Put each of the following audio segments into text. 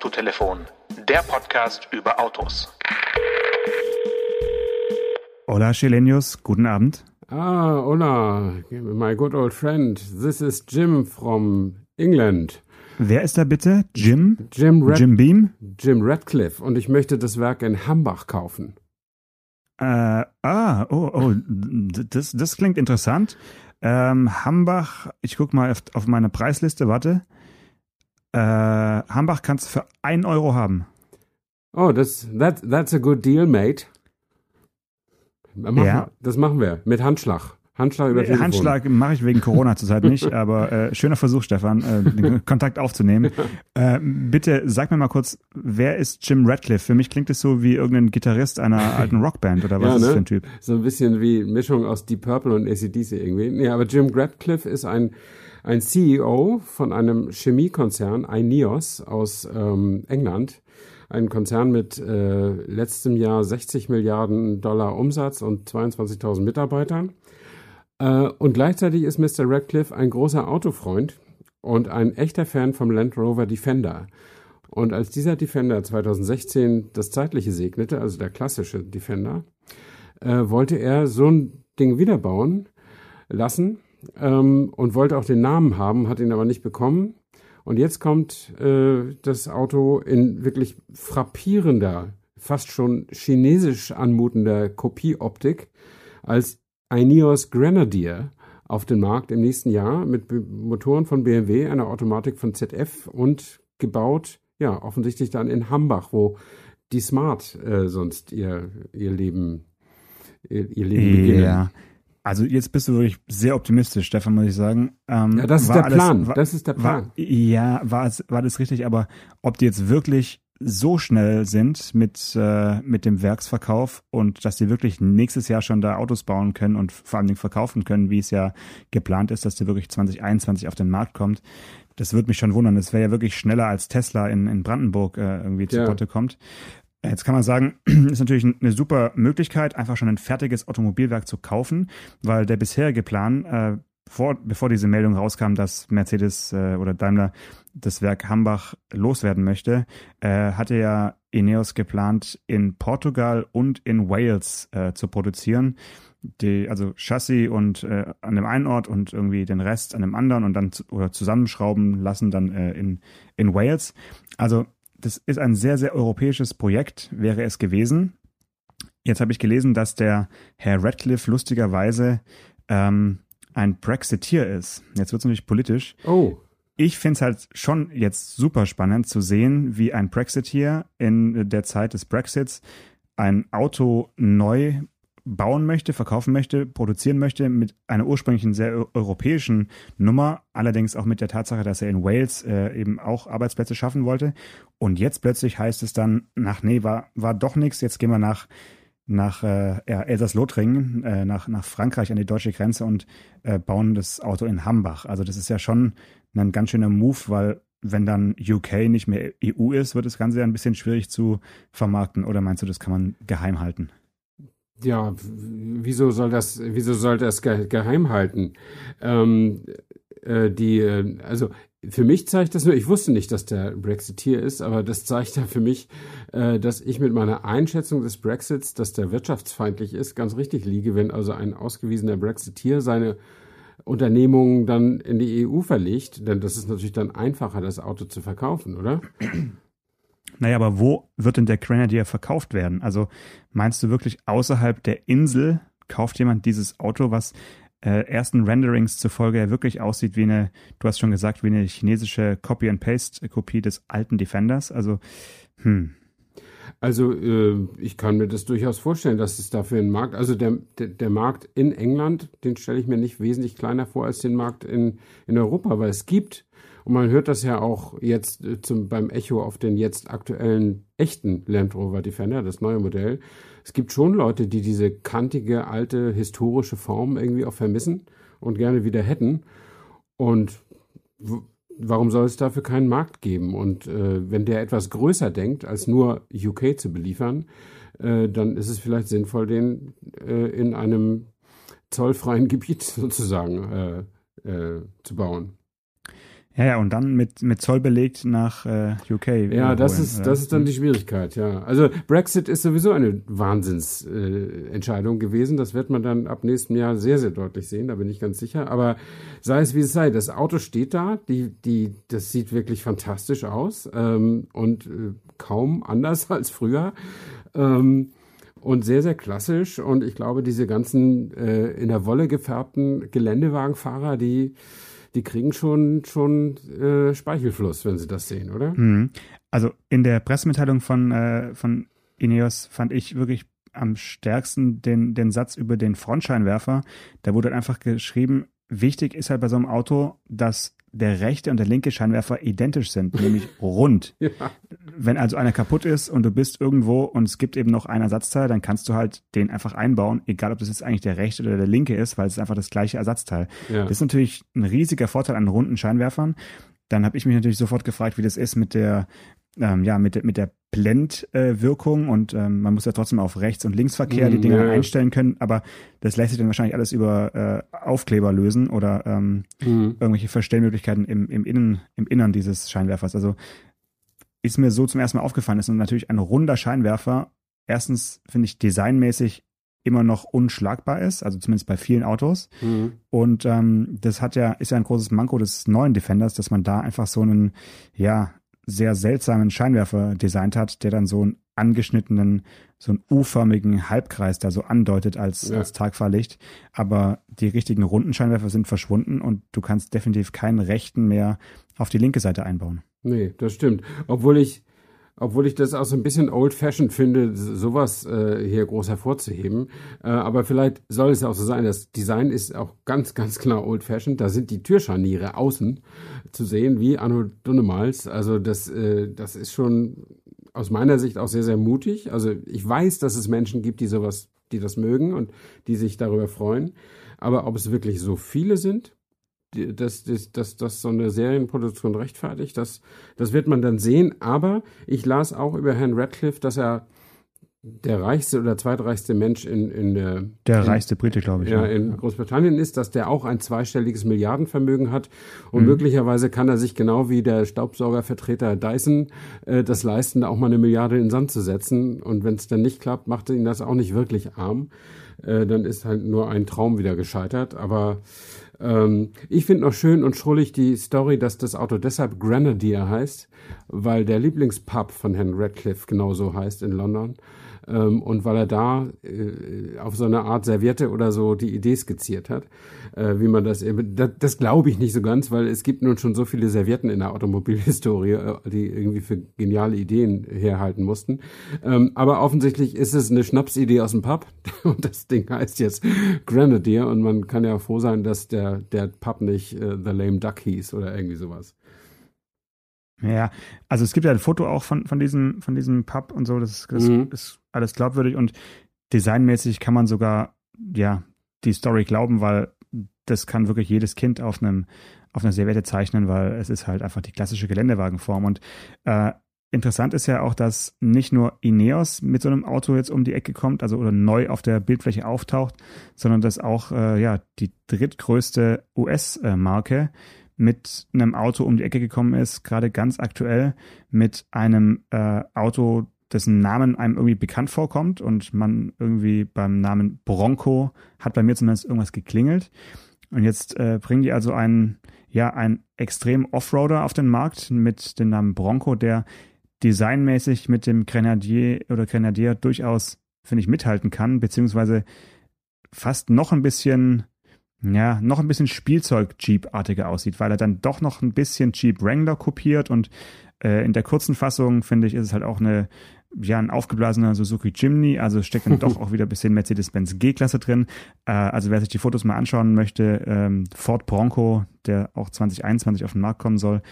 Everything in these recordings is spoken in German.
Autotelefon, der Podcast über Autos. Hola, Chilenius, guten Abend. Ah, hola, my good old friend. This is Jim from England. Wer ist da bitte? Jim? Jim, Rad Jim Beam? Jim Radcliffe. Und ich möchte das Werk in Hambach kaufen. Äh, ah, oh, oh, das, das klingt interessant. Ähm, Hambach, ich guck mal auf, auf meine Preisliste, warte. Äh, Hambach kannst du für 1 Euro haben. Oh, das, that, that's a good deal, mate. Machen, Ja. Das machen wir mit Handschlag. Handschlag über Telefon. Handschlag mache ich wegen Corona zurzeit nicht, aber äh, schöner Versuch, Stefan, äh, den Kontakt aufzunehmen. Äh, bitte sag mir mal kurz, wer ist Jim Radcliffe? Für mich klingt es so wie irgendein Gitarrist einer alten Rockband oder was Ja, ist das ne? für ein Typ? So ein bisschen wie Mischung aus Deep Purple und ACDC irgendwie. Nee, aber Jim Radcliffe ist ein, ein CEO von einem Chemiekonzern, INEOS aus ähm, England. Ein Konzern mit äh, letztem Jahr 60 Milliarden Dollar Umsatz und 22.000 Mitarbeitern. Äh, und gleichzeitig ist Mr. Radcliffe ein großer Autofreund und ein echter Fan vom Land Rover Defender. Und als dieser Defender 2016 das Zeitliche segnete, also der klassische Defender, äh, wollte er so ein Ding wiederbauen lassen ähm, und wollte auch den Namen haben, hat ihn aber nicht bekommen. Und jetzt kommt äh, das Auto in wirklich frappierender, fast schon chinesisch anmutender Kopieoptik als Ineos Grenadier auf den Markt im nächsten Jahr mit Motoren von BMW, einer Automatik von ZF und gebaut, ja, offensichtlich dann in Hambach, wo die Smart äh, sonst ihr, ihr Leben, ihr, ihr Leben beginnen. Ja. Also jetzt bist du wirklich sehr optimistisch, Stefan, muss ich sagen. Ähm, Ja, das ist war der alles- Plan. War, das ist der Plan. War, ja, war, es, war das richtig, aber ob die jetzt wirklich so schnell sind mit, äh, mit dem Werksverkauf und dass die wirklich nächstes Jahr schon da Autos bauen können und vor allen Dingen verkaufen können, wie es ja geplant ist, dass die wirklich 2021 auf den Markt kommt, das würde mich schon wundern. Das wäre ja wirklich schneller als Tesla in, in Brandenburg äh, irgendwie zu Ja. Potte kommt. Jetzt kann man sagen, ist natürlich eine super Möglichkeit, einfach schon ein fertiges Automobilwerk zu kaufen, weil der bisherige Plan, äh, vor, bevor diese Meldung rauskam, dass Mercedes äh, oder Daimler das Werk Hambach loswerden möchte, äh, hatte ja Ineos geplant, in Portugal und in Wales äh, zu produzieren. Die, also Chassis und äh, an dem einen Ort und irgendwie den Rest an dem anderen und dann zu, oder zusammenschrauben lassen dann äh, in, in Wales. Also das ist ein sehr, sehr europäisches Projekt, wäre es gewesen. Jetzt habe ich gelesen, dass der Herr Radcliffe lustigerweise ähm, ein Brexiteer ist. Jetzt wird es natürlich politisch. Oh, Ich finde es halt schon jetzt super spannend zu sehen, wie ein Brexiteer in der Zeit des Brexits ein Auto neu bauen möchte, verkaufen möchte, produzieren möchte mit einer ursprünglichen sehr eu- europäischen Nummer, allerdings auch mit der Tatsache, dass er in Wales äh, eben auch Arbeitsplätze schaffen wollte. Und jetzt plötzlich heißt es dann, nach nee, war, war doch nichts, jetzt gehen wir nach nach äh, ja, Elsass-Lothringen, äh, nach, nach Frankreich an die deutsche Grenze und äh, bauen das Auto in Hambach. Also das ist ja schon ein ganz schöner Move, weil wenn dann UK nicht mehr EU ist, wird das Ganze ja ein bisschen schwierig zu vermarkten. Oder meinst du, das kann man geheim halten? Ja, wieso soll das, wieso soll das ge geheim halten? Ähm, äh, die, äh, also für mich zeigt das nur, ich wusste nicht, dass der Brexiteer ist, aber das zeigt ja für mich, äh, dass ich mit meiner Einschätzung des Brexits, dass der wirtschaftsfeindlich ist, ganz richtig liege, wenn also ein ausgewiesener Brexiteer seine Unternehmungen dann in die EU verlegt, denn das ist natürlich dann einfacher, das Auto zu verkaufen, oder? Naja, aber wo wird denn der Grenadier verkauft werden? Also meinst du wirklich außerhalb der Insel kauft jemand dieses Auto, was äh, ersten Renderings zufolge ja wirklich aussieht wie eine, du hast schon gesagt, wie eine chinesische Copy-and-Paste-Kopie des alten Defenders? Also, hm. Also äh, ich kann mir das durchaus vorstellen, dass es dafür einen Markt, also der, der, der Markt in England, den stelle ich mir nicht wesentlich kleiner vor als den Markt in, in Europa, weil es gibt, und man hört das ja auch jetzt äh, zum, beim Echo auf den jetzt aktuellen echten Land Rover Defender, das neue Modell. Es gibt schon Leute, die diese kantige, alte, historische Form irgendwie auch vermissen und gerne wieder hätten. Und warum soll es dafür keinen Markt geben? Und äh, wenn der etwas größer denkt, als nur UK zu beliefern, äh, dann ist es vielleicht sinnvoll, den äh, in einem zollfreien Gebiet sozusagen äh, äh, zu bauen. Ja, ja, und dann mit, mit Zoll belegt nach äh, UK. Ja, das ist, das ist dann die Schwierigkeit, ja. Also Brexit ist sowieso eine Wahnsinnsentscheidung äh, gewesen. Das wird man dann ab nächstem Jahr sehr, sehr deutlich sehen, da bin ich ganz sicher. Aber sei es wie es sei, das Auto steht da, die, die, das sieht wirklich fantastisch aus ähm, und äh, kaum anders als früher. Ähm, und sehr, sehr klassisch. Und ich glaube, diese ganzen äh, in der Wolle gefärbten Geländewagenfahrer, die die kriegen schon, schon äh, Speichelfluss, wenn sie das sehen, oder? Mhm. Also in der Pressemitteilung von, äh, von Ineos fand ich wirklich am stärksten den, den Satz über den Frontscheinwerfer. Da wurde einfach geschrieben, wichtig ist halt bei so einem Auto, dass der rechte und der linke Scheinwerfer identisch sind, nämlich rund. Ja. Wenn also einer kaputt ist und du bist irgendwo und es gibt eben noch ein Ersatzteil, dann kannst du halt den einfach einbauen, egal ob das jetzt eigentlich der rechte oder der linke ist, weil es ist einfach das gleiche Ersatzteil. Ja. Das ist natürlich ein riesiger Vorteil an runden Scheinwerfern. Dann habe ich mich natürlich sofort gefragt, wie das ist mit der ähm, ja, mit, mit der Blendwirkung äh, und ähm, man muss ja trotzdem auf Rechts- und Linksverkehr mm, die Dinge ja. einstellen können, aber das lässt sich dann wahrscheinlich alles über äh, Aufkleber lösen oder ähm, mm. irgendwelche Verstellmöglichkeiten im, im, Innen, im Innern dieses Scheinwerfers. Also ist mir so zum ersten Mal aufgefallen, ist natürlich ein runder Scheinwerfer erstens, finde ich, designmäßig immer noch unschlagbar ist, also zumindest bei vielen Autos. Mhm. Und ähm, das hat ja, ist ja ein großes Manko des neuen Defenders, dass man da einfach so einen, ja, sehr seltsamen Scheinwerfer designt hat, der dann so einen angeschnittenen, so einen U-förmigen Halbkreis da so andeutet als, ja. als Tagfahrlicht. Aber die richtigen runden Scheinwerfer sind verschwunden und du kannst definitiv keinen rechten mehr auf die linke Seite einbauen. Nee, das stimmt. Obwohl ich obwohl ich das auch so ein bisschen old-fashioned finde, sowas äh, hier groß hervorzuheben. Äh, aber vielleicht soll es auch so sein, das Design ist auch ganz, ganz klar old-fashioned. Da sind die Türscharniere außen zu sehen, wie Anno Dunnemals. Also das, äh, das ist schon aus meiner Sicht auch sehr, sehr mutig. Also ich weiß, dass es Menschen gibt, die sowas, die das mögen und die sich darüber freuen. Aber ob es wirklich so viele sind, dass, dass, dass, dass so eine Serienproduktion rechtfertigt. Das, das wird man dann sehen. Aber ich las auch über Herrn Radcliffe, dass er der reichste oder zweitreichste Mensch in, in der der reichste Brite, glaube ich. Ja, in Großbritannien ist, dass der auch ein zweistelliges Milliardenvermögen hat und mhm. möglicherweise kann er sich genau wie der Staubsaugervertreter Dyson äh, das leisten, auch mal eine Milliarde in den Sand zu setzen. Und wenn es dann nicht klappt, macht ihn das auch nicht wirklich arm. Äh, dann ist halt nur ein Traum wieder gescheitert. Aber ähm, ich finde noch schön und schrullig die Story, dass das Auto deshalb Grenadier heißt, weil der Lieblingspub von Herrn Radcliffe genauso heißt in London. Ähm, und weil er da äh, auf so eine Art Serviette oder so die Idee skizziert hat, äh, wie man das eben, das, das glaube ich nicht so ganz, weil es gibt nun schon so viele Servietten in der Automobilhistorie, äh, die irgendwie für geniale Ideen herhalten mussten. Ähm, aber offensichtlich ist es eine Schnapsidee aus dem Pub und das Ding heißt jetzt Grenadier und man kann ja froh sein, dass der, der Pub nicht äh, The Lame Duck hieß oder irgendwie sowas. Ja, also es gibt ja ein Foto auch von, von, diesem, von diesem Pub und so, das, das mhm. ist alles glaubwürdig und designmäßig kann man sogar, ja, die Story glauben, weil das kann wirklich jedes Kind auf einem auf einer Serviette zeichnen, weil es ist halt einfach die klassische Geländewagenform und äh, Interessant ist ja auch, dass nicht nur Ineos mit so einem Auto jetzt um die Ecke kommt, also oder neu auf der Bildfläche auftaucht, sondern dass auch äh, ja die drittgrößte US-Marke mit einem Auto um die Ecke gekommen ist, gerade ganz aktuell mit einem äh, Auto, dessen Namen einem irgendwie bekannt vorkommt und man irgendwie beim Namen Bronco hat bei mir zumindest irgendwas geklingelt. Und jetzt äh, bringen die also einen, ja, einen extrem Offroader auf den Markt mit dem Namen Bronco, der designmäßig mit dem Grenadier oder Grenadier durchaus, finde ich, mithalten kann, beziehungsweise fast noch ein bisschen ja, noch ein bisschen Spielzeug-Jeep-artiger aussieht, weil er dann doch noch ein bisschen Jeep Wrangler kopiert und äh, in der kurzen Fassung, finde ich, ist es halt auch eine, ja, ein aufgeblasener Suzuki Jimny, also steckt dann doch auch wieder ein bisschen Mercedes-Benz G-Klasse drin. Äh, also wer sich die Fotos mal anschauen möchte, ähm, Ford Bronco, der auch 2021 auf den Markt kommen soll,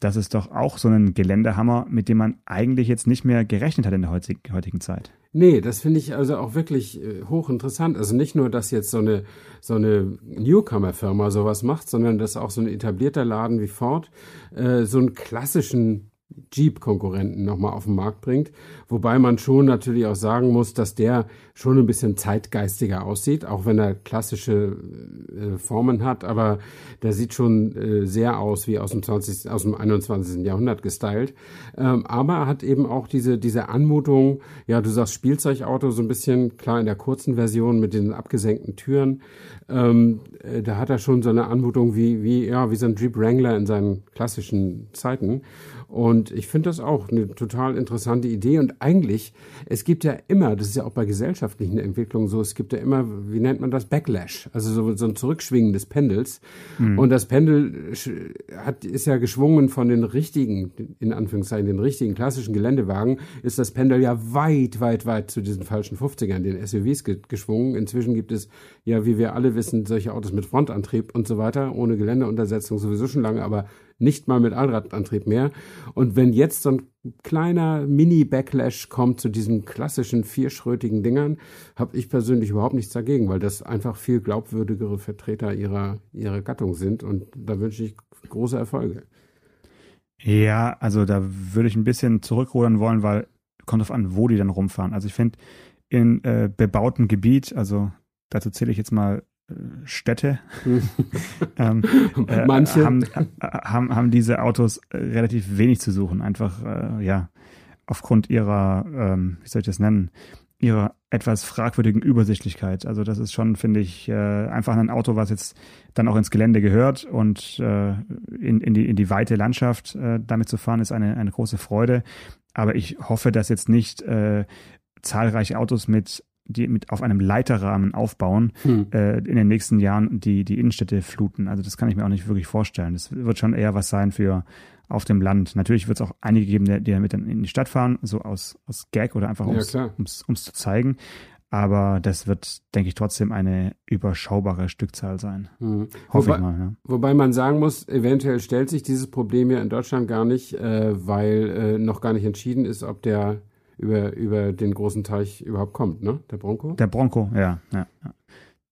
das ist doch auch so ein Geländehammer, mit dem man eigentlich jetzt nicht mehr gerechnet hat in der heutigen Zeit. Nee, das finde ich also auch wirklich äh, hochinteressant. Also nicht nur, dass jetzt so eine, so eine Newcomer-Firma sowas macht, sondern dass auch so ein etablierter Laden wie Ford äh, so einen klassischen Jeep-Konkurrenten nochmal auf den Markt bringt. Wobei man schon natürlich auch sagen muss, dass der schon ein bisschen zeitgeistiger aussieht, auch wenn er klassische äh, Formen hat, aber der sieht schon äh, sehr aus wie aus dem 20., aus dem 21. Jahrhundert gestylt. Ähm, aber er hat eben auch diese, diese Anmutung, ja, du sagst Spielzeugauto so ein bisschen, klar in der kurzen Version mit den abgesenkten Türen, ähm, äh, da hat er schon so eine Anmutung wie, wie, ja, wie so ein Jeep Wrangler in seinen klassischen Zeiten. Und ich finde das auch eine total interessante Idee. Und eigentlich, es gibt ja immer, das ist ja auch bei gesellschaftlichen Entwicklungen so, es gibt ja immer, wie nennt man das, Backlash, also so, so ein Zurückschwingen des Pendels. Mhm. Und das Pendel hat, ist ja geschwungen von den richtigen, in Anführungszeichen, den richtigen klassischen Geländewagen, ist das Pendel ja weit, weit, weit zu diesen falschen 50ern, den SUVs geschwungen. Inzwischen gibt es ja, wie wir alle wissen, solche Autos mit Frontantrieb und so weiter, ohne Geländeuntersetzung sowieso schon lange, aber nicht mal mit Allradantrieb mehr. Und wenn jetzt so ein kleiner Mini-Backlash kommt zu diesen klassischen vierschrötigen Dingern, habe ich persönlich überhaupt nichts dagegen, weil das einfach viel glaubwürdigere Vertreter ihrer, ihrer Gattung sind. Und da wünsche ich große Erfolge. Ja, also da würde ich ein bisschen zurückrudern wollen, weil kommt auf an, wo die dann rumfahren. Also ich finde, in äh, bebautem Gebiet, also dazu zähle ich jetzt mal Städte ähm, äh, Manche. Haben, äh, haben, haben diese Autos äh, relativ wenig zu suchen, einfach äh, ja aufgrund ihrer, ähm, wie soll ich das nennen, ihrer etwas fragwürdigen Übersichtlichkeit. Also das ist schon, finde ich, äh, einfach ein Auto, was jetzt dann auch ins Gelände gehört und äh, in, in, die, in die weite Landschaft äh, damit zu fahren, ist eine, eine große Freude. Aber ich hoffe, dass jetzt nicht äh, zahlreiche Autos mit die mit auf einem Leiterrahmen aufbauen, hm. äh, in den nächsten Jahren die, die Innenstädte fluten. Also das kann ich mir auch nicht wirklich vorstellen. Das wird schon eher was sein für auf dem Land. Natürlich wird es auch einige geben, die, die damit dann in die Stadt fahren, so aus, aus Gag oder einfach ums, ja, ums, ums zu zeigen. Aber das wird, denke ich, trotzdem eine überschaubare Stückzahl sein. Mhm. Hoffe wobei, ich mal. Ja. Wobei man sagen muss, eventuell stellt sich dieses Problem ja in Deutschland gar nicht, äh, weil äh, noch gar nicht entschieden ist, ob der über, über den großen Teich überhaupt kommt, ne? Der Bronco? Der Bronco, ja. ja.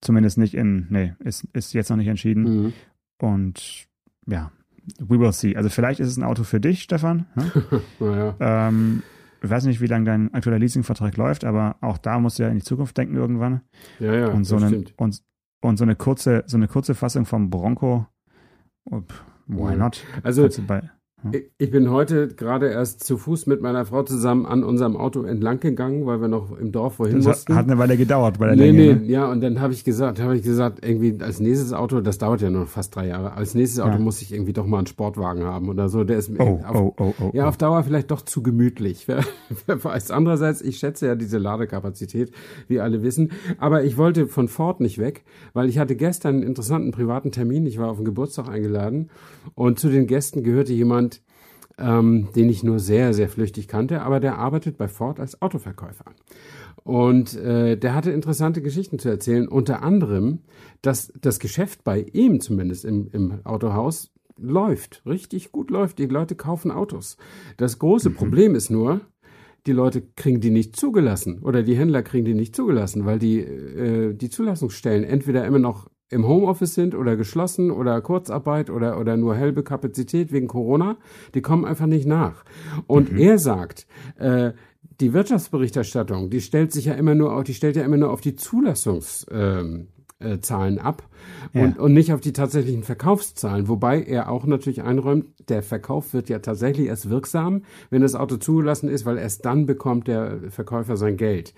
Zumindest nicht in, nee, ist, ist jetzt noch nicht entschieden. Mhm. Und ja, we will see. Also vielleicht ist es ein Auto für dich, Stefan. Ne? naja. ähm, ich weiß nicht, wie lange dein aktueller Leasingvertrag läuft, aber auch da musst du ja in die Zukunft denken irgendwann. Ja, ja, und so eine, stimmt. Und, und so eine kurze, so eine kurze Fassung vom Bronco, why not? Also bei, ich bin heute gerade erst zu Fuß mit meiner Frau zusammen an unserem Auto entlang gegangen, weil wir noch im Dorf wohin das mussten. Hat eine Weile gedauert bei der nee, Länge. Nee, ne? ja, und dann habe ich gesagt, habe ich gesagt, irgendwie als nächstes Auto, das dauert ja noch fast drei Jahre, als nächstes Auto ja. muss ich irgendwie doch mal einen Sportwagen haben oder so. Der ist oh, auf, oh, oh, oh, ja auf Dauer vielleicht doch zu gemütlich. Wer, wer weiß. Andererseits, ich schätze ja diese Ladekapazität, wie alle wissen. Aber ich wollte von Ford nicht weg, weil ich hatte gestern einen interessanten privaten Termin. Ich war auf einen Geburtstag eingeladen und zu den Gästen gehörte jemand, ähm, den ich nur sehr, sehr flüchtig kannte, aber der arbeitet bei Ford als Autoverkäufer. Und äh, der hatte interessante Geschichten zu erzählen, unter anderem, dass das Geschäft bei ihm zumindest im, im Autohaus läuft, richtig gut läuft. Die Leute kaufen Autos. Das große mhm. Problem ist nur, die Leute kriegen die nicht zugelassen oder die Händler kriegen die nicht zugelassen, weil die, äh, die Zulassungsstellen entweder immer noch im Homeoffice sind oder geschlossen oder Kurzarbeit oder, oder nur halbe Kapazität wegen Corona, die kommen einfach nicht nach. Und mhm. er sagt, äh, die Wirtschaftsberichterstattung, die stellt sich ja immer nur auf, die stellt ja immer nur auf die Zulassungszahlen ähm, äh, ab ja. und nicht auf die tatsächlichen Verkaufszahlen. Wobei er auch natürlich einräumt, der Verkauf wird ja tatsächlich erst wirksam, wenn das Auto zugelassen ist, weil erst dann bekommt der Verkäufer sein Geld.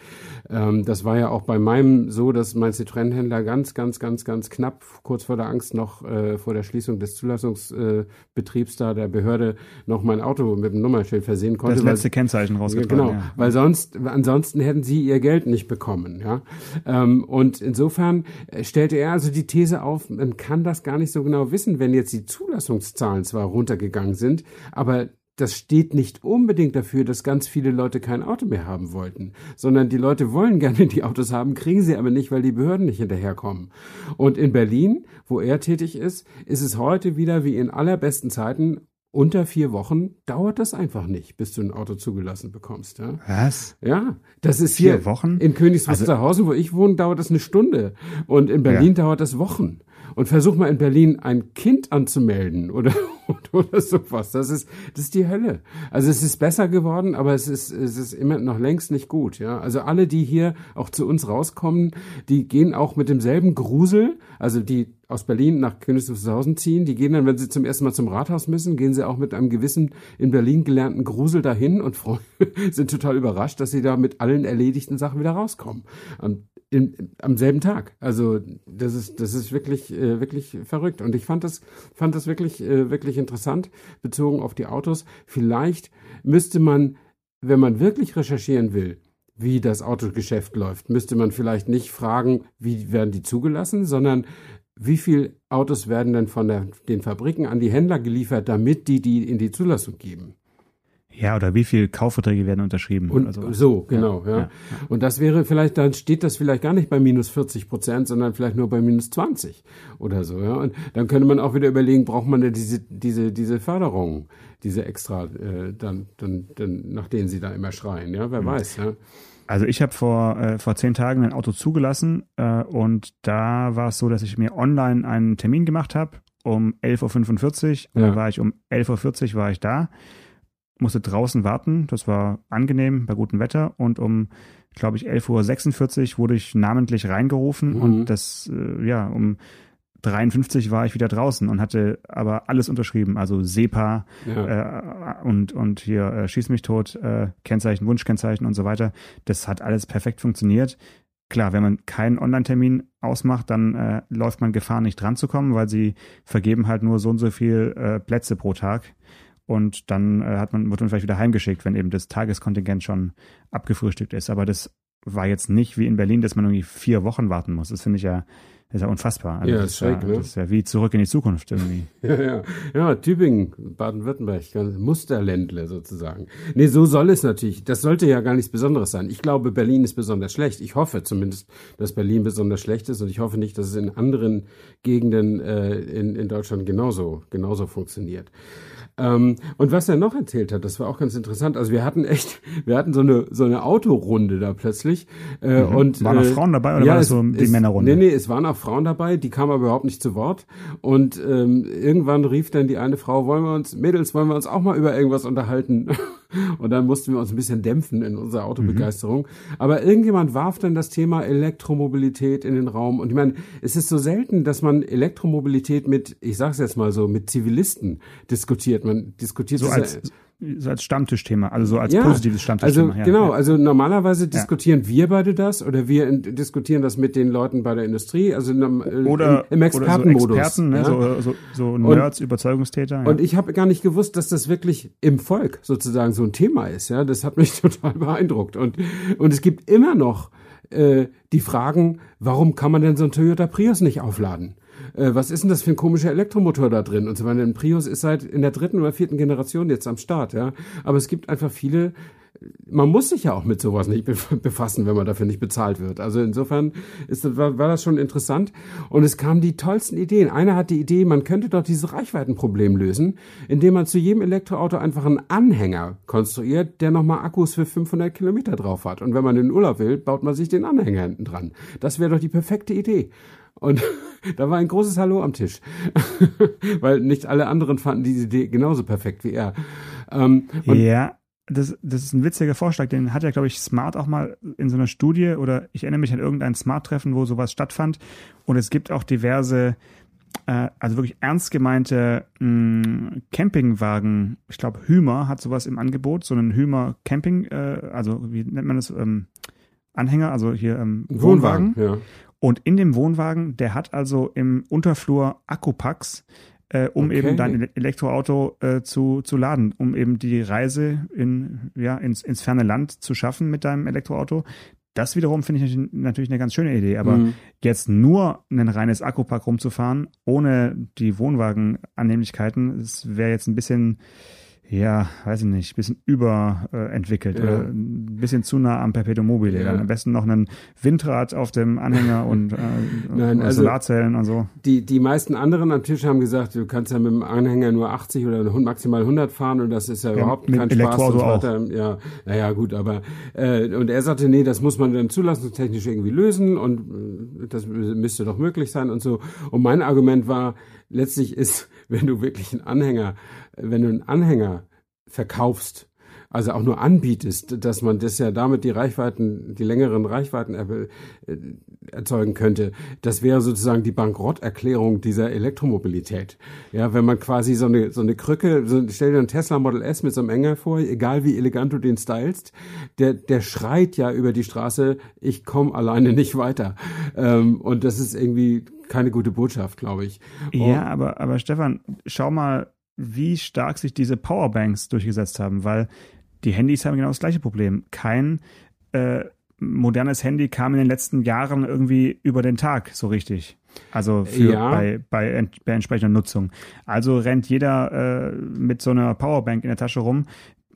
Ähm, das war ja auch bei meinem so, dass mein Citroën-Händler ganz, ganz, ganz, ganz knapp kurz vor der Angst noch äh, vor der Schließung des Zulassungsbetriebs äh, da der Behörde noch mein Auto mit dem Nummernschild versehen konnte. Das letzte weil, Kennzeichen rausgetragen. Genau, ja. weil sonst, ansonsten hätten sie ihr Geld nicht bekommen. Ja, ähm, und insofern äh, stellte er also die These auf, man kann das gar nicht so genau wissen, wenn jetzt die Zulassungszahlen zwar runtergegangen sind, aber das steht nicht unbedingt dafür, dass ganz viele Leute kein Auto mehr haben wollten, sondern die Leute wollen gerne die Autos haben, kriegen sie aber nicht, weil die Behörden nicht hinterherkommen. Und in Berlin, wo er tätig ist, ist es heute wieder wie in allerbesten Zeiten unter vier Wochen dauert das einfach nicht, bis du ein Auto zugelassen bekommst. Ja? Was? Ja, das ist vier hier Wochen? in Königs Wusterhausen, also, wo ich wohne, dauert das eine Stunde und in Berlin ja. dauert das Wochen. Und versuch mal in Berlin ein Kind anzumelden oder oder sowas. Das ist, das ist die Hölle. Also es ist besser geworden, aber es ist, es ist immer noch längst nicht gut, ja. Also alle, die hier auch zu uns rauskommen, die gehen auch mit demselben Grusel, also die aus Berlin nach Königs ziehen, die gehen dann, wenn sie zum ersten Mal zum Rathaus müssen, gehen sie auch mit einem gewissen in Berlin gelernten Grusel dahin und sind total überrascht, dass sie da mit allen erledigten Sachen wieder rauskommen. Und in, am selben Tag. Also das ist das ist wirklich äh, wirklich verrückt und ich fand das fand das wirklich äh, wirklich interessant bezogen auf die Autos. Vielleicht müsste man, wenn man wirklich recherchieren will, wie das Autogeschäft läuft, müsste man vielleicht nicht fragen, wie werden die zugelassen, sondern wie viel Autos werden denn von der, den Fabriken an die Händler geliefert, damit die die in die Zulassung geben? Ja, oder wie viel Kaufverträge werden unterschrieben? Und so, genau, ja, ja. ja, Und das wäre vielleicht, dann steht das vielleicht gar nicht bei minus 40 Prozent, sondern vielleicht nur bei minus 20 oder so, ja. Und dann könnte man auch wieder überlegen, braucht man denn diese, diese, diese Förderung, diese extra, äh, dann, dann, dann, nach denen sie da immer schreien, ja, wer mhm. weiß, ja. Also ich habe vor, äh, vor zehn Tagen ein Auto zugelassen äh, und da war es so, dass ich mir online einen Termin gemacht habe um 11.45 Uhr und ja. dann war ich um 11.40 Uhr war ich da musste draußen warten. Das war angenehm bei gutem Wetter. Und um, glaube ich, 11.46 Uhr wurde ich namentlich reingerufen. Mhm. Und das, äh, ja, um 53 war ich wieder draußen und hatte aber alles unterschrieben. Also SEPA ja. äh, und, und hier äh, Schieß mich tot, äh, Kennzeichen, Wunschkennzeichen und so weiter. Das hat alles perfekt funktioniert. Klar, wenn man keinen Online-Termin ausmacht, dann äh, läuft man Gefahr, nicht dran zu kommen, weil sie vergeben halt nur so und so viel äh, Plätze pro Tag und dann äh, hat man, wird man vielleicht wieder heimgeschickt, wenn eben das Tageskontingent schon abgefrühstückt ist. Aber das war jetzt nicht wie in Berlin, dass man irgendwie vier Wochen warten muss. Das finde ich ja, ist ja unfassbar. Also ja, das, ist schräg, ja, ne? das ist ja wie zurück in die Zukunft irgendwie. ja, ja. ja, Tübingen, Baden-Württemberg, Musterländle sozusagen. Nee, so soll es natürlich. Das sollte ja gar nichts Besonderes sein. Ich glaube, Berlin ist besonders schlecht. Ich hoffe zumindest, dass Berlin besonders schlecht ist und ich hoffe nicht, dass es in anderen Gegenden äh, in, in Deutschland genauso, genauso funktioniert. Ähm, und was er noch erzählt hat, das war auch ganz interessant. Also wir hatten echt, wir hatten so eine so eine Autorunde da plötzlich. Äh, mhm. und, waren auch äh, Frauen dabei oder ja, war das so die es, Männerrunde? Nee, nee, es waren auch Frauen dabei, die kamen aber überhaupt nicht zu Wort. Und ähm, irgendwann rief dann die eine Frau, wollen wir uns, Mädels, wollen wir uns auch mal über irgendwas unterhalten? Und dann mussten wir uns ein bisschen dämpfen in unserer Autobegeisterung. Mhm. Aber irgendjemand warf dann das Thema Elektromobilität in den Raum. Und ich meine, es ist so selten, dass man Elektromobilität mit, ich sag's jetzt mal so, mit Zivilisten diskutiert. Man diskutiert so als, so als Stammtischthema, also so als ja, positives Stammtischthema. Also ja, genau, ja. also normalerweise diskutieren wir beide das oder wir diskutieren das mit den Leuten bei der Industrie, also im, oder, im Expertenmodus. Oder so Experten, ne, so, so, so Nerds, und, Überzeugungstäter. Und ich habe gar nicht gewusst, dass das wirklich im Volk sozusagen so ein Thema ist. Ja, das hat mich total beeindruckt. Und und es gibt immer noch äh, die Fragen, warum kann man denn so ein Toyota Prius nicht aufladen? Äh, was ist denn das für ein komischer Elektromotor da drin? Und so weiter. Ein Prius ist seit in der dritten oder vierten Generation jetzt am Start, ja. Aber es gibt einfach viele, man muss sich ja auch mit sowas nicht befassen, wenn man dafür nicht bezahlt wird. Also insofern ist, war, war das schon interessant. Und es kamen die tollsten Ideen. Einer hat die Idee, man könnte doch dieses Reichweitenproblem lösen, indem man zu jedem Elektroauto einfach einen Anhänger konstruiert, der nochmal Akkus für 500 Kilometer drauf hat. Und wenn man in den Urlaub will, baut man sich den Anhänger hinten dran. Das wäre doch die perfekte Idee. Und da war ein großes Hallo am Tisch, weil nicht alle anderen fanden diese Idee genauso perfekt wie er. Ähm, ja, das, das ist ein witziger Vorschlag, den hat ja, glaube ich, Smart auch mal in so einer Studie oder ich erinnere mich an irgendein Smart-Treffen, wo sowas stattfand. Und es gibt auch diverse, äh, also wirklich ernst gemeinte mh, mm, Campingwagen. Ich glaube, Hümer hat sowas im Angebot, so einen Hümer Camping, äh, also wie nennt man das? Ähm, Anhänger, also hier ähm, Wohnwagen. Wohnwagen ja. Und in dem Wohnwagen, der hat also im Unterflur Akkupacks, äh, um okay. eben dein Elektroauto äh, zu, zu laden, um eben die Reise in, ja, ins, ins ferne Land zu schaffen mit deinem Elektroauto. Das wiederum finde ich natürlich eine ganz schöne Idee. Aber mhm. jetzt nur ein reines Akkupack rumzufahren, ohne die Wohnwagenannehmlichkeiten, das wäre jetzt ein bisschen ja, weiß ich nicht, bisschen überentwickelt äh, ja. oder ein bisschen zu nah am Perpetuum mobile. Ja. Dann am besten noch einen Windrad auf dem Anhänger und, äh, Nein, also Solarzellen und so. Die, die meisten anderen am Tisch haben gesagt, du kannst ja mit dem Anhänger nur 80 oder maximal 100 fahren und das ist ja, ja überhaupt kein Spaß. Und so. Ja, naja, gut, aber äh, und er sagte, nee, das muss man dann zulassungstechnisch irgendwie lösen und äh, das müsste doch möglich sein und so. Und mein Argument war, letztlich ist wenn du wirklich einen Anhänger, wenn du einen Anhänger verkaufst, also auch nur anbietest, dass man das ja damit die Reichweiten, die längeren Reichweiten äh, erzeugen könnte, das wäre sozusagen die Bankrotterklärung dieser Elektromobilität. Ja, wenn man quasi so eine, so eine Krücke, so, stell dir einen Tesla Model S mit so einem Enger vor, egal wie elegant du den stylst, der, der schreit ja über die Straße, ich komme alleine nicht weiter. Ähm, und das ist irgendwie keine gute Botschaft, glaube ich. Und ja, aber, aber Stefan, schau mal, wie stark sich diese Powerbanks durchgesetzt haben, weil die Handys haben genau das gleiche Problem. Kein äh, modernes Handy kam in den letzten Jahren irgendwie über den Tag so richtig. Also für, ja. bei, bei, bei entsprechender Nutzung. Also rennt jeder äh, mit so einer Powerbank in der Tasche rum.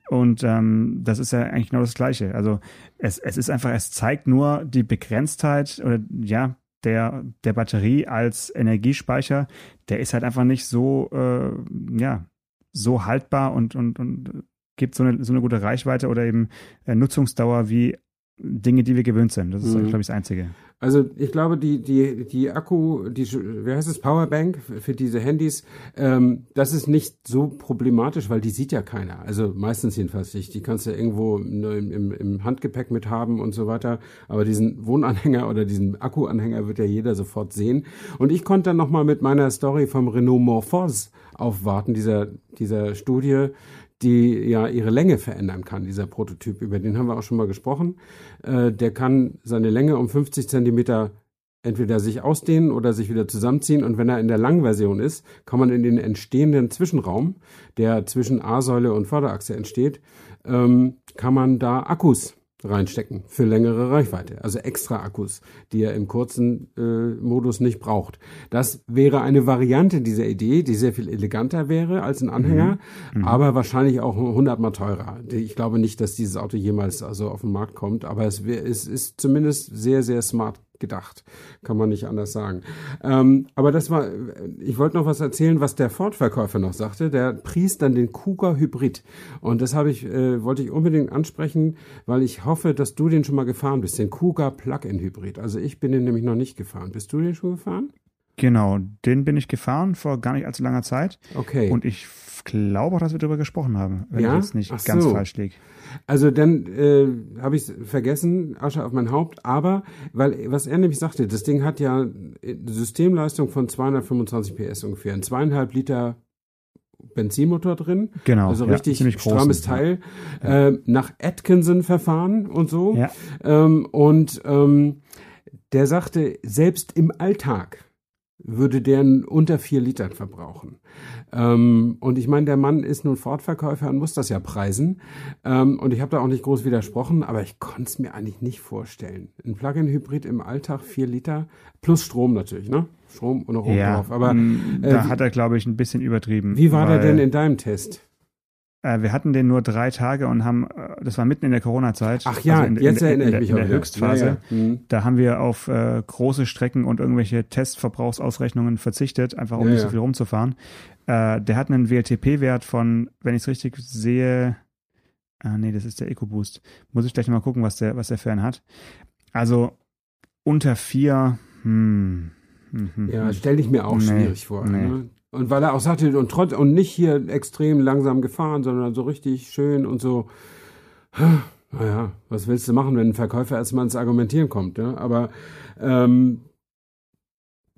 Und ähm, das ist ja eigentlich genau das Gleiche. Also es, es ist einfach, es zeigt nur die Begrenztheit oder ja, der, der Batterie als Energiespeicher, der ist halt einfach nicht so, äh, ja, so haltbar und, und, und gibt so eine, so eine gute Reichweite oder eben äh, Nutzungsdauer wie Dinge, die wir gewöhnt sind. Das ist, mhm. glaube ich, das Einzige. Also ich glaube, die, die, die Akku, die, wie heißt es, Powerbank für diese Handys, ähm, das ist nicht so problematisch, weil die sieht ja keiner. Also meistens jedenfalls nicht. Die kannst du irgendwo im, im, im Handgepäck mit haben und so weiter. Aber diesen Wohnanhänger oder diesen Akkuanhänger wird ja jeder sofort sehen. Und ich konnte dann nochmal mit meiner Story vom Renault Morphos aufwarten, dieser, dieser Studie, die ja ihre Länge verändern kann, dieser Prototyp. Über den haben wir auch schon mal gesprochen. Äh, der kann seine Länge um 50 Zentimeter entweder sich ausdehnen oder sich wieder zusammenziehen. Und wenn er in der Langversion ist, kann man in den entstehenden Zwischenraum, der zwischen A-Säule und Vorderachse entsteht, ähm, kann man da Akkus reinstecken für längere Reichweite, also extra Akkus, die er im kurzen äh, Modus nicht braucht. Das wäre eine Variante dieser Idee, die sehr viel eleganter wäre als ein Anhänger, mhm. Mhm. aber wahrscheinlich auch hundertmal teurer. Ich glaube nicht, dass dieses Auto jemals also auf den Markt kommt, aber es, es ist zumindest sehr, sehr smart gedacht. Kann man nicht anders sagen. Ähm, aber das war, ich wollte noch was erzählen, was der Ford-Verkäufer noch sagte. Der pries dann den Kuga Hybrid. Und das habe ich, äh, wollte ich unbedingt ansprechen, weil ich hoffe, dass du den schon mal gefahren bist. Den Kuga Plug-in Hybrid. Also ich bin den nämlich noch nicht gefahren. Bist du den schon gefahren? Genau, den bin ich gefahren vor gar nicht allzu langer Zeit. Okay. Und ich glaube auch, dass wir darüber gesprochen haben, wenn ja? ich jetzt nicht Ach ganz so. falsch liege. Also dann äh, habe ich vergessen, Asche auf mein Haupt, aber weil was er nämlich sagte, das Ding hat ja Systemleistung von 225 PS ungefähr, ein zweieinhalb Liter Benzinmotor drin. Genau. Also richtig ja, strammes Teil. Ja. Äh, nach Atkinson-Verfahren und so. Ja. Ähm, und ähm, der sagte, selbst im Alltag würde der unter vier Litern verbrauchen. Ähm, und ich meine, der Mann ist nun Fortverkäufer und muss das ja preisen. Ähm, und ich habe da auch nicht groß widersprochen, aber ich konnte es mir eigentlich nicht vorstellen. Ein Plug-in-Hybrid im Alltag, vier Liter, plus Strom natürlich, ne? Strom und noch oben ja, drauf. Aber mm, äh, da hat er, glaube ich, ein bisschen übertrieben. Wie war der denn in deinem Test? Äh, wir hatten den nur drei Tage und haben, äh, das war mitten in der Corona-Zeit. Ach ja, also in, jetzt in, erinnere in, ich mich in der, der Höchstphase. Ja, ja. Mhm. Da haben wir auf äh, große Strecken und irgendwelche Testverbrauchsausrechnungen verzichtet, einfach um ja, nicht so viel rumzufahren. Äh, der hat einen WLTP-Wert von, wenn ich es richtig sehe, ah nee, das ist der EcoBoost. Muss ich gleich mal gucken, was der, was der für einen hat. Also unter vier, hm. hm, hm ja, hm. stelle ich mir auch nee, schwierig vor. Nee. Ne? Und weil er auch sagte, und trotz, und nicht hier extrem langsam gefahren, sondern so richtig schön und so, naja, was willst du machen, wenn ein Verkäufer erstmal ins Argumentieren kommt, ja? Aber ähm,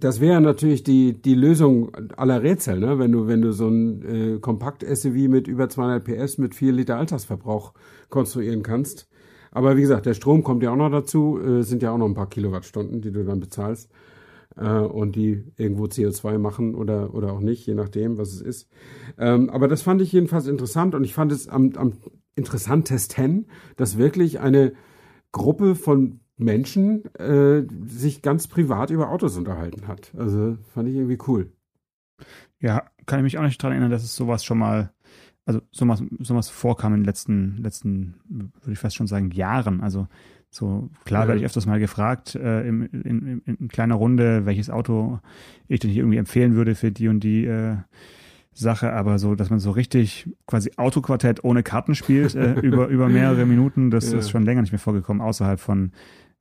das wäre natürlich die, die Lösung aller Rätsel, ne? wenn du, wenn du so ein äh, Kompakt-SUV mit über 200 PS mit 4 Liter Alltagsverbrauch konstruieren kannst. Aber wie gesagt, der Strom kommt ja auch noch dazu, äh, sind ja auch noch ein paar Kilowattstunden, die du dann bezahlst äh, und die irgendwo CO2 machen oder, oder auch nicht, je nachdem, was es ist. Ähm, aber das fand ich jedenfalls interessant und ich fand es am, am interessantesten, dass wirklich eine Gruppe von Menschen äh, sich ganz privat über Autos unterhalten hat. Also fand ich irgendwie cool. Ja, kann ich mich auch nicht daran erinnern, dass es sowas schon mal, also sowas, sowas vorkam in den letzten, letzten, würde ich fast schon sagen, Jahren. Also so, klar werde ich öfters mal gefragt, äh, in, in, in, in kleiner Runde, welches Auto ich denn hier irgendwie empfehlen würde für die und die äh, Sache, aber so, dass man so richtig quasi Autoquartett ohne Karten spielt, äh, über, über mehrere Minuten, das ja. ist schon länger nicht mehr vorgekommen, außerhalb von,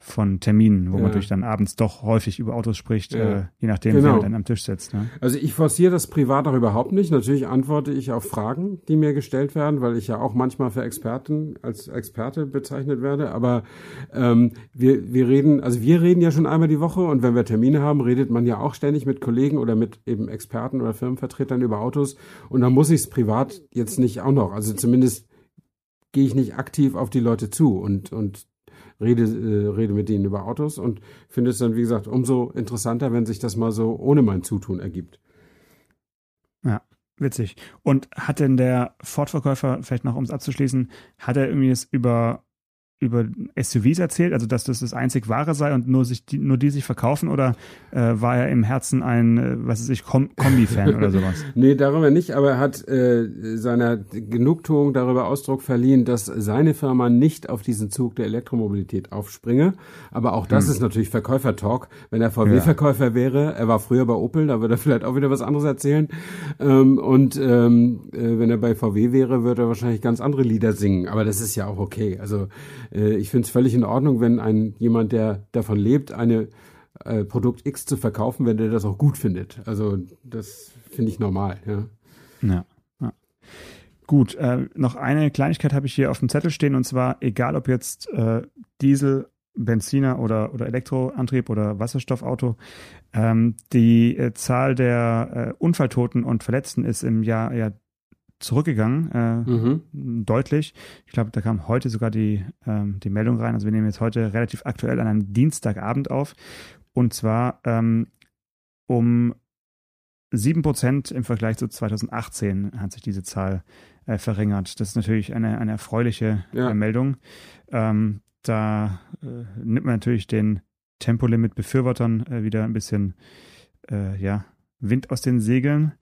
von Terminen, wo Ja. man natürlich dann abends doch häufig über Autos spricht, Ja. äh, je nachdem, Genau. wer dann am Tisch sitzt. Ne? Also ich forciere das privat auch überhaupt nicht. Natürlich antworte ich auf Fragen, die mir gestellt werden, weil ich ja auch manchmal für Experten als Experte bezeichnet werde. Aber ähm, wir, wir reden, also wir reden ja schon einmal die Woche und wenn wir Termine haben, redet man ja auch ständig mit Kollegen oder mit eben Experten oder Firmenvertretern über Autos. Und dann muss ich es privat jetzt nicht auch noch. Also zumindest gehe ich nicht aktiv auf die Leute zu und, und rede, äh, rede mit denen über Autos und finde es dann, wie gesagt, umso interessanter, wenn sich das mal so ohne mein Zutun ergibt. Witzig. Und hat denn der Ford-Verkäufer, vielleicht noch um es abzuschließen, hat er irgendwie es über, über SUVs erzählt, also dass das das einzig wahre sei und nur, sich die, nur die sich verkaufen oder äh, war er im Herzen ein, äh, was weiß ich, Kom Kombi-Fan oder sowas? Nee, darüber nicht, aber er hat äh, seiner Genugtuung darüber Ausdruck verliehen, dass seine Firma nicht auf diesen Zug der Elektromobilität aufspringe. Aber auch das ist natürlich Verkäufertalk. Wenn er VW-Verkäufer wäre, er war früher bei Opel, da würde er vielleicht auch wieder was anderes erzählen. Ähm, und ähm, äh, wenn er bei VW wäre, würde er wahrscheinlich ganz andere Lieder singen. Aber das ist ja auch okay. Also äh, ich finde es völlig in Ordnung, wenn ein jemand, der davon lebt, eine äh, Produkt X zu verkaufen, wenn der das auch gut findet. Also das finde ich normal, ja. Ja. ja. Gut, äh, noch eine Kleinigkeit habe ich hier auf dem Zettel stehen und zwar, egal ob jetzt äh, Diesel, Benziner oder, oder Elektroantrieb oder Wasserstoffauto, ähm, die äh, Zahl der äh, Unfalltoten und Verletzten ist im Jahr ja zurückgegangen, äh, Mhm. deutlich. Ich glaube, da kam heute sogar die, ähm, die Meldung rein. Also wir nehmen jetzt heute relativ aktuell an einem Dienstagabend auf. Und zwar ähm, um 7% im Vergleich zu 2018 hat sich diese Zahl äh, verringert. Das ist natürlich eine, eine erfreuliche Ja. äh, Meldung. Ähm, da äh, nimmt man natürlich den Tempolimit-Befürwortern äh, wieder ein bisschen äh, ja, Wind aus den Segeln.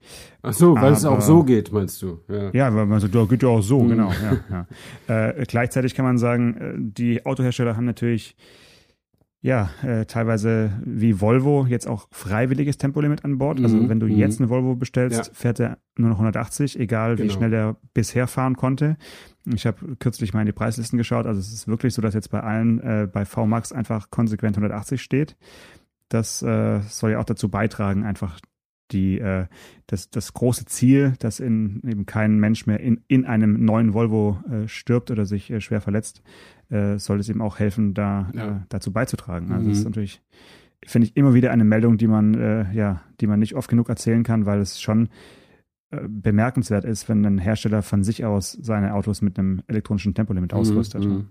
Ach so, weil es Aber- auch so geht, meinst du? Ja. Ja, weil man so, da geht ja auch so, Mhm. genau. Ja, ja. Äh, gleichzeitig kann man sagen, äh, die Autohersteller haben natürlich ja äh, teilweise wie Volvo jetzt auch freiwilliges Tempolimit an Bord. Also Mhm, wenn du mhm. jetzt eine Volvo bestellst, Ja. fährt er nur noch 180, egal wie Genau. schnell er bisher fahren konnte. Ich habe kürzlich mal in die Preislisten geschaut. Also es ist wirklich so, dass jetzt bei allen äh, bei VMAX einfach konsequent 180 steht. Das äh, soll ja auch dazu beitragen, einfach die, äh, das, das große Ziel, dass in, eben kein Mensch mehr in, in einem neuen Volvo äh, stirbt oder sich äh, schwer verletzt, äh, soll es ihm auch helfen, da Ja. äh, dazu beizutragen. Also Mhm. das ist natürlich, finde ich, immer wieder eine Meldung, die man, äh, ja, die man nicht oft genug erzählen kann, weil es schon äh, bemerkenswert ist, wenn ein Hersteller von sich aus seine Autos mit einem elektronischen Tempolimit ausrüstet. Mhm, mhm.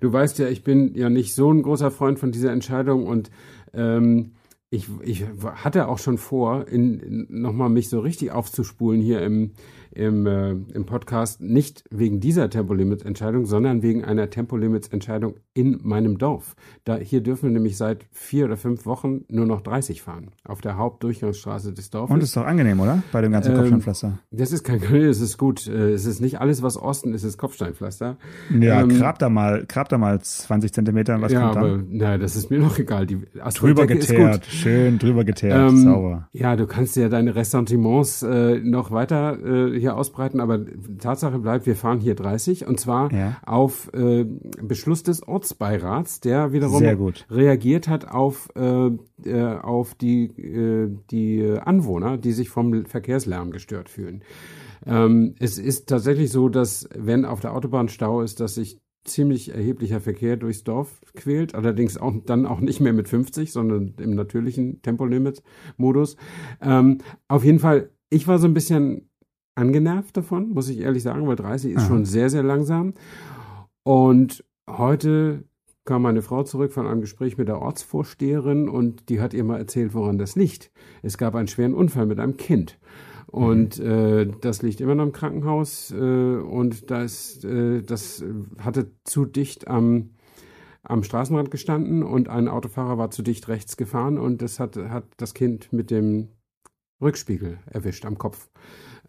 Du weißt ja, ich bin ja nicht so ein großer Freund von dieser Entscheidung und ähm, ich, ich hatte auch schon vor, in, in, nochmal mich so richtig aufzuspulen hier im, im, äh, im Podcast, nicht wegen dieser Tempolimit-Entscheidung, sondern wegen einer Tempolimits-Entscheidung in meinem Dorf. Da, hier dürfen wir nämlich seit vier oder fünf Wochen nur noch 30 fahren, auf der Hauptdurchgangsstraße des Dorfes. Und ist doch angenehm, oder? Bei dem ganzen Ähm, Kopfsteinpflaster. das ist kein Grill, es ist gut. Äh, Es ist nicht alles, was Osten ist, ist Kopfsteinpflaster. Ja, ähm, grab da mal, grab da mal 20 Zentimeter, was ja, kommt dann? aber na, das ist mir noch egal. Die Drüber geteert, gut. schön drüber geteert, Ähm, sauber. Ja, du kannst ja deine Ressentiments äh, noch weiter äh, hier ausbreiten, aber Tatsache bleibt, wir fahren hier 30 und zwar Ja. auf äh, Beschluss des Ortsbeirats, der wiederum reagiert hat auf, äh, äh, auf die, äh, die Anwohner, die sich vom Verkehrslärm gestört fühlen. Ähm, es ist tatsächlich so, dass wenn auf der Autobahn Stau ist, dass sich ziemlich erheblicher Verkehr durchs Dorf quält, allerdings auch dann auch nicht mehr mit 50, sondern im natürlichen Tempolimit-Modus. Ähm, auf jeden Fall, ich war so ein bisschen angenervt davon, muss ich ehrlich sagen, weil 30 ist Aha. schon sehr, sehr langsam. Und heute kam meine Frau zurück von einem Gespräch mit der Ortsvorsteherin und die hat ihr mal erzählt, woran das liegt. Es gab einen schweren Unfall mit einem Kind. Und äh, das liegt immer noch im Krankenhaus äh, und das, äh, das hatte zu dicht am, am Straßenrand gestanden und ein Autofahrer war zu dicht rechts gefahren und das hat, hat das Kind mit dem Rückspiegel erwischt am Kopf.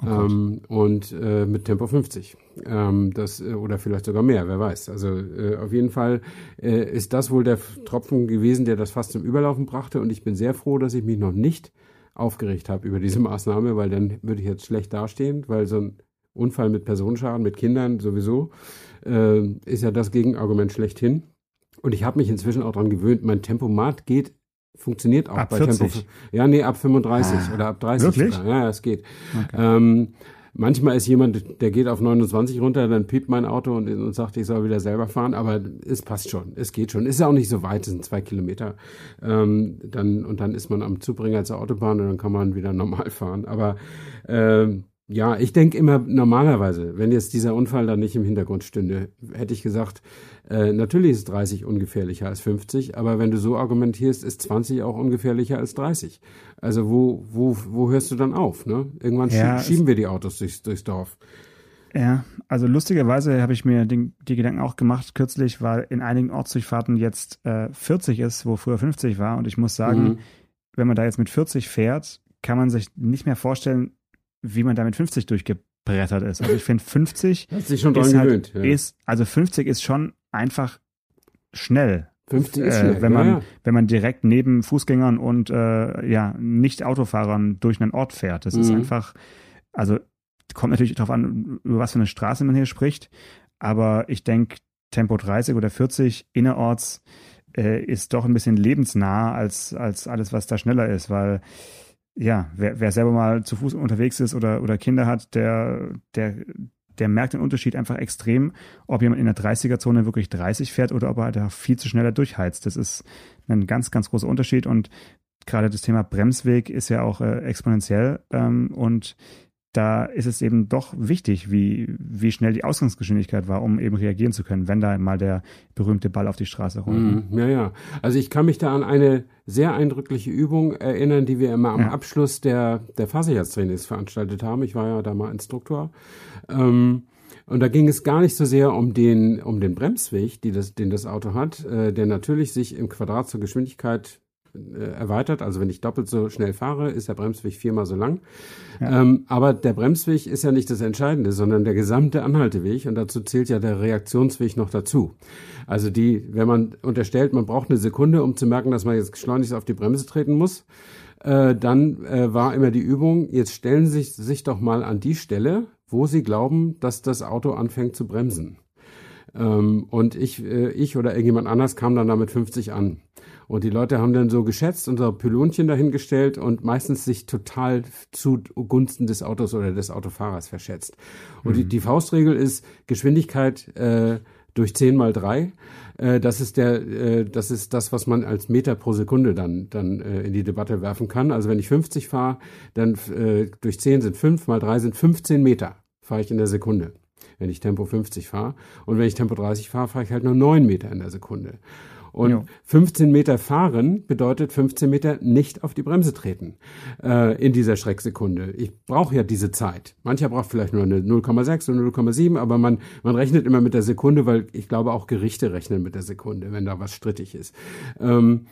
Oh ähm, und äh, mit Tempo 50. Ähm, das, äh, oder vielleicht sogar mehr, wer weiß. Also äh, auf jeden Fall äh, ist das wohl der Tropfen gewesen, der das fast zum Überlaufen brachte. Und ich bin sehr froh, dass ich mich noch nicht aufgeregt habe über diese Maßnahme, weil dann würde ich jetzt schlecht dastehen, weil so ein Unfall mit Personenschaden, mit Kindern sowieso, äh, ist ja das Gegenargument schlechthin. Und ich habe mich inzwischen auch daran gewöhnt, mein Tempomat geht, funktioniert auch Ab bei 40? Tempo. Ja, nee, ab 35 Ah, oder ab 30. wirklich? Sogar. Ja, es geht. Okay. Ähm, manchmal ist jemand, der geht auf 29 runter, dann piept mein Auto und, und sagt, ich soll wieder selber fahren, aber es passt schon, es geht schon. Ist ja auch nicht so weit, es sind zwei Kilometer. Ähm, dann, und dann ist man am Zubringer zur Autobahn und dann kann man wieder normal fahren. Aber ähm, ja, ich denke immer normalerweise, wenn jetzt dieser Unfall dann nicht im Hintergrund stünde, hätte ich gesagt, äh, natürlich ist 30 ungefährlicher als 50, aber wenn du so argumentierst, ist 20 auch ungefährlicher als 30. Also wo, wo, wo hörst du dann auf? Ne? Irgendwann Ja, schie- schieben wir die Autos durchs, durchs Dorf. Ja, also lustigerweise habe ich mir den, die Gedanken auch gemacht kürzlich, weil in einigen Ortsdurchfahrten jetzt äh, 40 ist, wo früher 50 war. Und ich muss sagen, Mhm. wenn man da jetzt mit 40 fährt, kann man sich nicht mehr vorstellen, wie man da mit 50 durchgebrettert ist. Also ich finde 50 Hast dich schon dran ist, halt, gewöhnt. ja. ist, also 50 ist schon einfach schnell. 50 ist äh, schnell. wenn man, ja, wenn man direkt neben Fußgängern und äh, ja, nicht Autofahrern durch einen Ort fährt. Das ist Mhm. einfach, also kommt natürlich darauf an, über was für eine Straße man hier spricht. Aber ich denke, Tempo 30 oder 40 innerorts äh, ist doch ein bisschen lebensnah als, als alles, was da schneller ist, weil ja, wer, wer selber mal zu Fuß unterwegs ist oder, oder Kinder hat, der, der, der merkt den Unterschied einfach extrem, ob jemand in der 30er-Zone wirklich 30 fährt oder ob er da viel zu schneller durchheizt. Das ist ein ganz, ganz großer Unterschied und gerade das Thema Bremsweg ist ja auch äh, exponentiell ähm, und da ist es eben doch wichtig, wie, wie schnell die Ausgangsgeschwindigkeit war, um eben reagieren zu können, wenn da mal der berühmte Ball auf die Straße rollt. Mhm, ja, ja. Also ich kann mich da an eine sehr eindrückliche Übung erinnern, die wir immer am Ja. Abschluss der, der Fahrsicherheitstrainings veranstaltet haben. Ich war ja da mal Instruktor. Ähm, und da ging es gar nicht so sehr um den, um den Bremsweg, die das, den das Auto hat, äh, der natürlich sich im Quadrat zur Geschwindigkeit erweitert. Also wenn ich doppelt so schnell fahre, ist der Bremsweg viermal so lang. Ähm, aber der Bremsweg ist ja nicht das Entscheidende, sondern der gesamte Anhalteweg und dazu zählt ja der Reaktionsweg noch dazu. Also die, wenn man unterstellt, man braucht eine Sekunde, um zu merken, dass man jetzt schleunigst auf die Bremse treten muss, äh, dann äh, war immer die Übung, jetzt stellen Sie sich, sich doch mal an die Stelle, wo Sie glauben, dass das Auto anfängt zu bremsen. Ähm, und ich, äh, ich oder irgendjemand anders kam dann damit 50 an. Und die Leute haben dann so geschätzt so Pylonchen dahingestellt und meistens sich total zugunsten des Autos oder des Autofahrers verschätzt. Und die, die Faustregel ist Geschwindigkeit äh, durch 10 mal 3. Äh, das ist der, äh, das ist das, was man als Meter pro Sekunde dann, dann äh, in die Debatte werfen kann. Also wenn ich 50 fahre, dann äh, durch 10 sind 5 mal 3 sind 15 Meter fahre ich in der Sekunde wenn ich Tempo 50 fahre. Und wenn ich Tempo 30 fahre, fahre ich halt nur 9 Meter in der Sekunde. Und Jo. 15 Meter fahren bedeutet 15 Meter nicht auf die Bremse treten äh, in dieser Schrecksekunde. Ich brauche ja diese Zeit. Mancher braucht vielleicht nur eine 0,6 oder 0,7, aber man, man rechnet immer mit der Sekunde, weil ich glaube auch Gerichte rechnen mit der Sekunde, wenn da was strittig ist. Ähm,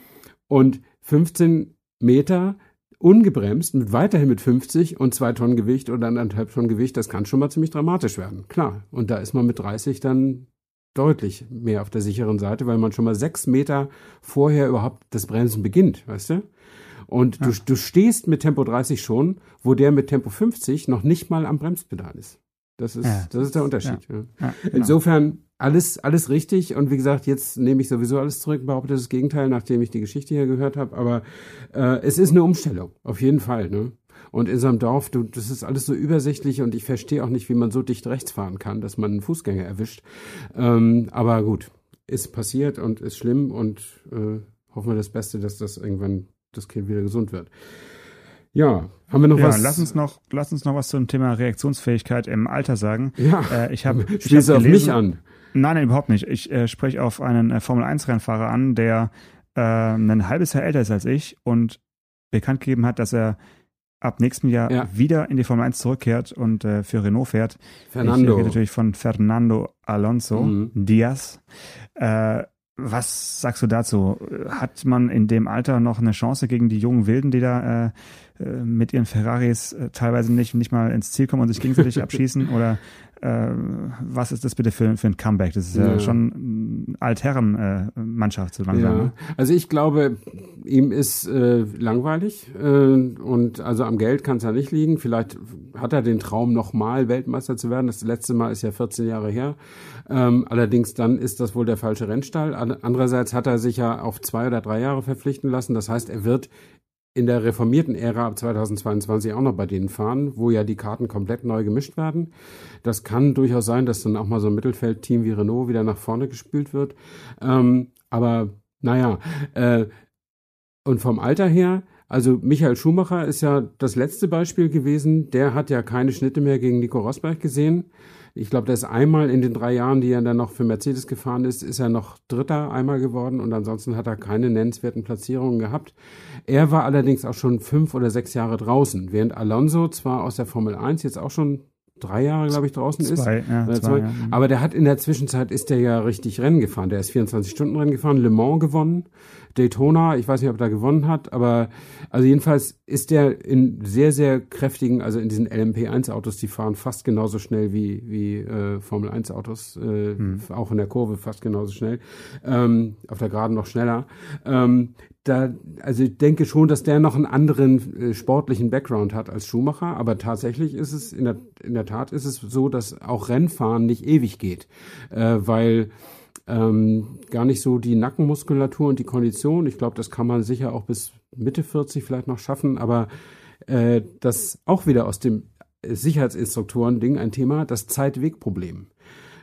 und 15 Meter ungebremst, mit weiterhin mit 50 und zwei Tonnen Gewicht oder anderthalb Tonnen Gewicht, das kann schon mal ziemlich dramatisch werden. Klar. Und da ist man mit 30 dann deutlich mehr auf der sicheren Seite, weil man schon mal sechs Meter vorher überhaupt das Bremsen beginnt, weißt du? Und du, du stehst mit Tempo 30 schon, wo der mit Tempo 50 noch nicht mal am Bremspedal ist. Das ist, Ja, das ist der Unterschied. Ja. Ja, genau. Insofern alles, alles richtig. Und wie gesagt, jetzt nehme ich sowieso alles zurück, behaupte das Gegenteil, nachdem ich die Geschichte hier gehört habe. Aber äh, es ist eine Umstellung, auf jeden Fall. Ne? Und in so einem Dorf, du, das ist alles so übersichtlich und ich verstehe auch nicht, wie man so dicht rechts fahren kann, dass man einen Fußgänger erwischt. Ähm, aber gut, ist passiert und ist schlimm und äh, hoffen wir das Beste, dass das irgendwann das Kind wieder gesund wird. Ja, haben wir noch Ja, was? lass uns noch, lass uns noch was zum Thema Reaktionsfähigkeit im Alter sagen. Ja, Äh, ich habe spielst hab auf gelesen- mich an? Nein, nein, überhaupt nicht. Ich äh, spreche auf einen äh, Formel-1-Rennfahrer an, der äh, ein halbes Jahr älter ist als ich und bekannt gegeben hat, dass er ab nächstem Jahr Ja. wieder in die Formel 1 zurückkehrt und äh, für Renault fährt. Ich Fernando. rede natürlich von Fernando Alonso Mhm. Diaz. Äh, was sagst du dazu? Hat man in dem Alter noch eine Chance gegen die jungen Wilden, die da äh, mit ihren Ferraris äh, teilweise nicht, nicht mal ins Ziel kommen und sich gegenseitig abschießen? Oder äh, was ist das bitte für, für ein Comeback? Das ist ja, ja schon Altherren-Mannschaft so langsam. Ja. Ne? Also ich glaube, ihm ist äh, langweilig äh, und also am Geld kann es ja nicht liegen. Vielleicht hat er den Traum, nochmal Weltmeister zu werden. Das letzte Mal ist ja 14 Jahre her. Ähm, allerdings dann ist das wohl der falsche Rennstall. Andererseits hat er sich ja auf zwei oder drei Jahre verpflichten lassen. Das heißt, er wird in der reformierten Ära ab 2022 auch noch bei denen fahren, wo ja die Karten komplett neu gemischt werden. Das kann durchaus sein, dass dann auch mal so ein Mittelfeldteam wie Renault wieder nach vorne gespielt wird. Ähm, aber naja, äh, und vom Alter her, also Michael Schumacher ist ja das letzte Beispiel gewesen. Der hat ja keine Schnitte mehr gegen Nico Rosberg gesehen. Ich glaube, der ist einmal in den drei Jahren, die er dann noch für Mercedes gefahren ist, ist er noch Dritter einmal geworden und ansonsten hat er keine nennenswerten Platzierungen gehabt. Er war allerdings auch schon fünf oder sechs Jahre draußen, während Alonso zwar aus der Formel 1 jetzt auch schon drei Jahre, glaube ich, draußen zwei, ist. Ja, zwei, zwei. Ja. Aber der hat in der Zwischenzeit ist der ja richtig Rennen gefahren. Der ist 24 Stunden Rennen gefahren, Le Mans gewonnen, Daytona, ich weiß nicht, ob er da gewonnen hat, aber also jedenfalls ist der in sehr, sehr kräftigen, also in diesen LMP1-Autos, die fahren fast genauso schnell wie, wie äh, Formel-1-Autos, äh, hm. auch in der Kurve fast genauso schnell, ähm, auf der Geraden noch schneller. Ähm, da, also ich denke schon, dass der noch einen anderen äh, sportlichen Background hat als Schumacher, aber tatsächlich ist es, in der, in der Tat ist es so, dass auch Rennfahren nicht ewig geht, äh, weil ähm, gar nicht so die Nackenmuskulatur und die Kondition. Ich glaube, das kann man sicher auch bis Mitte 40 vielleicht noch schaffen, aber äh, das auch wieder aus dem Sicherheitsinstruktoren-Ding ein Thema, das Zeit-Weg-Problem.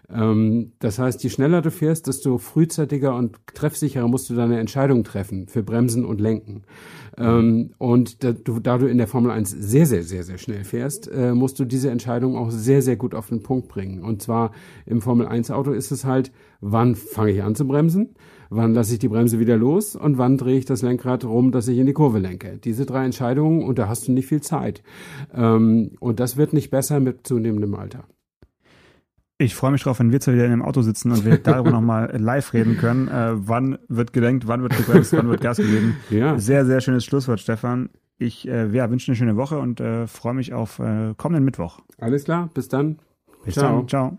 Ähm, das heißt, je schneller du fährst, desto frühzeitiger und treffsicherer musst du deine Entscheidung treffen für Bremsen und Lenken. Ähm, und da du, da du in der Formel 1 sehr, sehr, sehr, sehr schnell fährst, äh, musst du diese Entscheidung auch sehr, sehr gut auf den Punkt bringen. Und zwar im Formel 1 Auto ist es halt, wann fange ich an zu bremsen? Wann lasse ich die Bremse wieder los und wann drehe ich das Lenkrad rum, dass ich in die Kurve lenke? Diese drei Entscheidungen und da hast du nicht viel Zeit. Ähm, und das wird nicht besser mit zunehmendem Alter. Ich freue mich drauf, wenn wir zwei wieder in einem Auto sitzen und wir darüber nochmal live reden können. Äh, wann wird gelenkt, wann wird gebremst, wann wird Gas gegeben. Ja. Sehr, sehr schönes Schlusswort, Stefan. Ich äh, ja, wünsche eine schöne Woche und äh, freue mich auf äh, kommenden Mittwoch. Alles klar, bis dann. Bis ciao. dann, ciao.